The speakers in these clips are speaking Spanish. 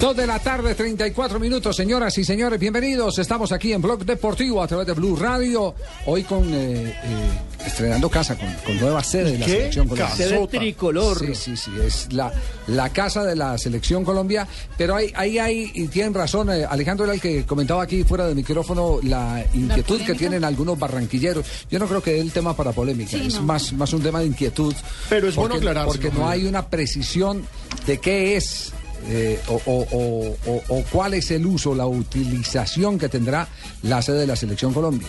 Dos de la tarde, 34 minutos, señoras y señores, bienvenidos. Estamos aquí en Blog Deportivo a través de Blue Radio. Hoy con eh, eh, estrenando casa, con, con nueva sede de la ¿Qué? selección Colombia. Sede tricolor. Sí, sí, sí, es la, la casa de la selección Colombia. Pero ahí ahí hay, y tienen razón, eh, Alejandro era el que comentaba aquí fuera del micrófono la inquietud que tienen algunos barranquilleros. Yo no creo que dé el tema para polémica, Sí, es no. más, más un tema de inquietud. Pero es bueno porque, aclarárselo, Porque no hay una precisión de qué es. Eh, o, o- o- o- o cuál es el uso, la utilización que tendrá la sede de la Selección Colombia.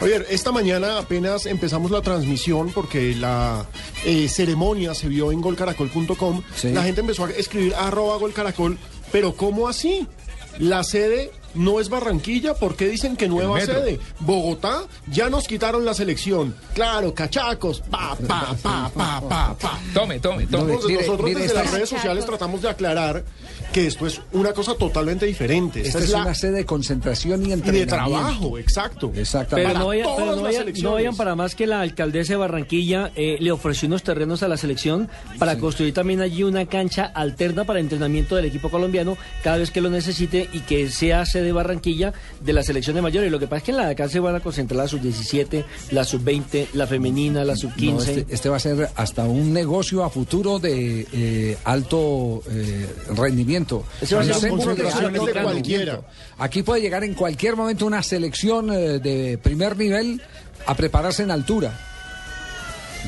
Javier, esta mañana apenas empezamos la transmisión porque la eh, ceremonia se vio en golcaracol.com. Sí. La gente empezó a escribir arroba golcaracol, pero ¿cómo así? La sede no es Barranquilla, ¿por qué dicen que nueva sede? Bogotá, ya nos quitaron la selección. Claro, cachacos, pa, pa, pa, pa, pa, pa. Tome, tome, tome. Entonces, mire, nosotros mire, desde las es- redes sociales tratamos de aclarar que esto es una cosa totalmente diferente. Esta, Esta es, la una sede de concentración y y de entrenamiento. trabajo, exacto. Exactamente. Pero no, vayan, pero no, vayan, no vayan para más que la alcaldesa de Barranquilla eh, le ofreció unos terrenos a la selección para construir también allí una cancha alterna para entrenamiento del equipo colombiano cada vez que lo necesite y que sea sede Barranquilla de la selección de mayores. Lo que pasa es que en la de acá se van a concentrar la sub-17, la sub-20, la femenina, la sub-15. No, este, este va a ser hasta un negocio a futuro de eh, alto eh, rendimiento. Ese va a ser Un de alto de cualquiera. Aquí puede llegar en cualquier momento una selección eh, de primer nivel a prepararse en altura.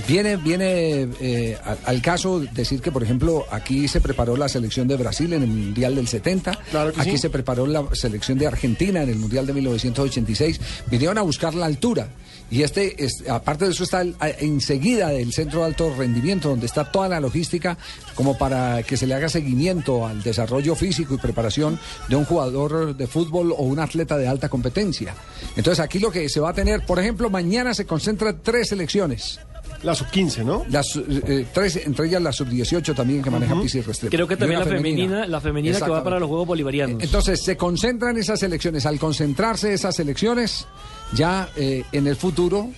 Viene, viene eh, al, al caso decir que, por ejemplo, aquí se preparó la selección de Brasil en el Mundial del 70, Claro que aquí sí. se preparó la selección de Argentina en el Mundial de 1986, vinieron a buscar la altura. Y este, es- aparte de eso, está el- a- enseguida del centro de alto rendimiento, donde está toda la logística como para que se le haga seguimiento al desarrollo físico y preparación de un jugador de fútbol o un atleta de alta competencia. Entonces aquí lo que se va a tener, por ejemplo, mañana se concentran tres selecciones. La sub 15, ¿no? Las, eh, tres, entre ellas la sub-18 también que maneja Pizzi Restrepo. Creo que también la femenina, la femenina que va para los Juegos Bolivarianos. Entonces se concentran esas elecciones. Al concentrarse esas elecciones, ya eh, en el futuro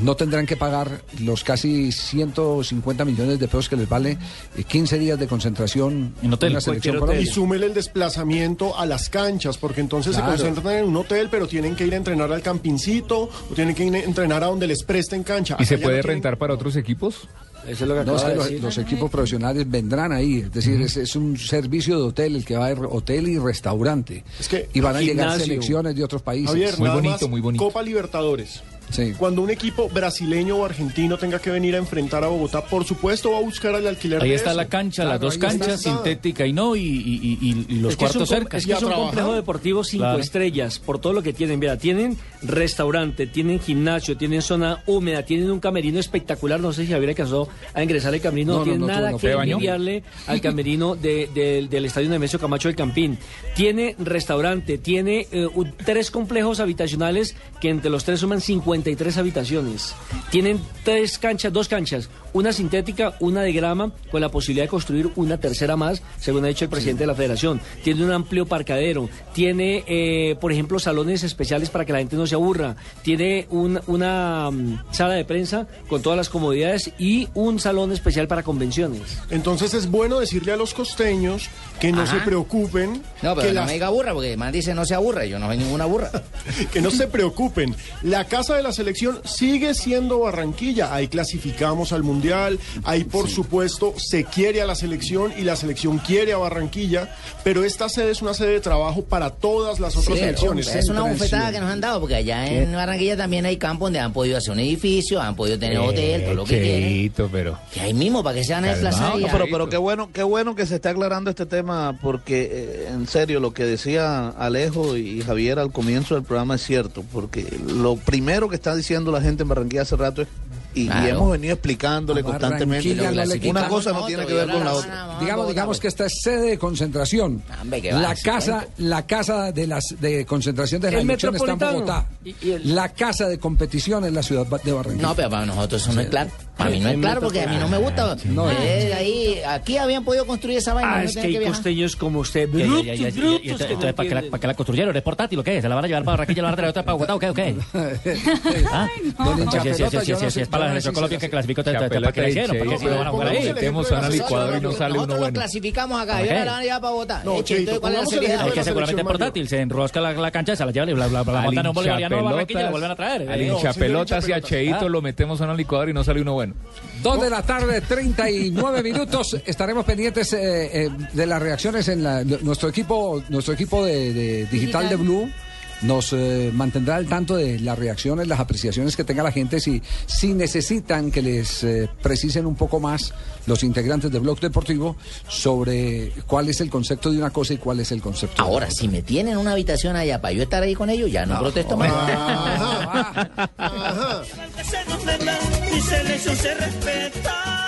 no tendrán que pagar los casi 150 millones de pesos que les vale eh, 15 días de concentración En hotel, una selección hotel. Y súmele el desplazamiento a las canchas, porque entonces Claro. se concentran en un hotel, pero tienen que ir a entrenar al campincito, o tienen que ir a entrenar a donde les presten cancha. ¿Y Acá se puede no tienen- rentar para otros equipos? Eso es lo que No, es acaba que de los, decir. los equipos profesionales vendrán ahí, es decir, es, es un servicio de hotel el que va a haber hotel y restaurante. Es que- y van a llegar selecciones de otros países. Javier, Muy bonito, más, muy bonito. Copa Libertadores. Sí. Cuando un equipo brasileño o argentino tenga que venir a enfrentar a Bogotá, por supuesto va a buscar al alquiler Ahí de está eso. la cancha, Claro, las dos está. canchas, sintética y no, y, y- y- y los Es cuartos cerca. Es que es a un complejo deportivo cinco Claro. estrellas por todo lo que tienen. Mira, tienen restaurante, tienen gimnasio, tienen zona húmeda, tienen un camerino espectacular. No sé si Javier alcanzó a ingresar al camerino. No, No, no, tiene no, nada tú que envidiarle al camerino de- del- del estadio Nemesio Camacho del Campín. Tiene restaurante, tiene eh, un- tres complejos habitacionales que entre los tres suman 53 habitaciones. Tienen tres canchas, dos canchas, una sintética, una de grama, con la posibilidad de construir una tercera más, según ha dicho el presidente de la federación. Tiene un amplio parcadero, tiene, eh, por ejemplo, salones especiales para que la gente no se aburra, tiene un- una mm, sala de prensa con todas las comodidades y un salón especial para convenciones. Entonces es bueno decirle a los costeños que no Ajá. se preocupen, No, pero que, no las- me diga burra, porque además dice no se aburra, yo no soy ninguna burra. que no se preocupen. La casa de la selección sigue siendo Barranquilla. Ahí clasificamos al Mundial, ahí por supuesto se quiere a la selección y la selección quiere a Barranquilla, pero esta sede es una sede de trabajo para todas las otras Sí, selecciones. es una bufetada que nos han dado, porque allá en Barranquilla también hay campos donde han podido hacer un edificio, han podido tener hotel, todo lo que quieren. Pero... Que ahí mismo, para que se van a desplazar. No, pero, pero qué bueno, qué bueno que se esté aclarando este tema, porque eh, en serio lo que decía Alejo y Javier al comienzo del programa es cierto, porque lo primero que está diciendo la gente en Barranquilla hace rato es y, hemos venido explicándole constantemente. No Una cosa no tiene que ver con la otra. digamos, digamos que esta es sede de concentración. La Sí, casa, cuento. la casa de las de concentración de la está en. Bogotá. La casa de competición en la ciudad de Barranquilla. No, pero para nosotros eso no es claro. Para mí no es Sí, claro porque a mí no me gusta. No. Eh, ahí, aquí habían podido construir esa vaina. Ah, no es que hay costeños como usted, brutos, brutos, y- que entonces, no ¿para qué, la, construyeron? ¿Es portátil o qué? ¿Se la van a llevar para Barranquilla y la van a traer otra para Bogotá o qué? ¿O qué? ¿Ah? Si, no si sé- es para la selección Colombia que clasificó. ¿Para qué Cheito si no van a jugar ahí? Metemos a una licuadora y no sale uno lo bueno. clasificamos acá y ¿Para ahora la van a llevar para ¿cuál es que seguramente es portátil, se enrosca la, cancha, se la lleva y la, la, la Al montan en un bolivariano a Barranquilla y la hinchapelotas- vuelven a traer. Al Eh, hincha pelotas y a hinchapelotas. Cheito Ah. lo metemos a una licuadora y no sale uno bueno. Dos de la tarde, 39 minutos. Estaremos pendientes eh, eh, de las reacciones en la- nuestro equipo, nuestro equipo de digital de Blue. Nos eh, mantendrá al tanto de las reacciones, las apreciaciones que tenga la gente, si, si necesitan que les eh, precisen un poco más los integrantes de Blog Deportivo sobre cuál es el concepto de una cosa y cuál es el concepto de Ahora, otra. si me tienen una habitación allá para yo estar ahí con ellos, ya no, protesto más. Ajá. Ajá. Se respeta.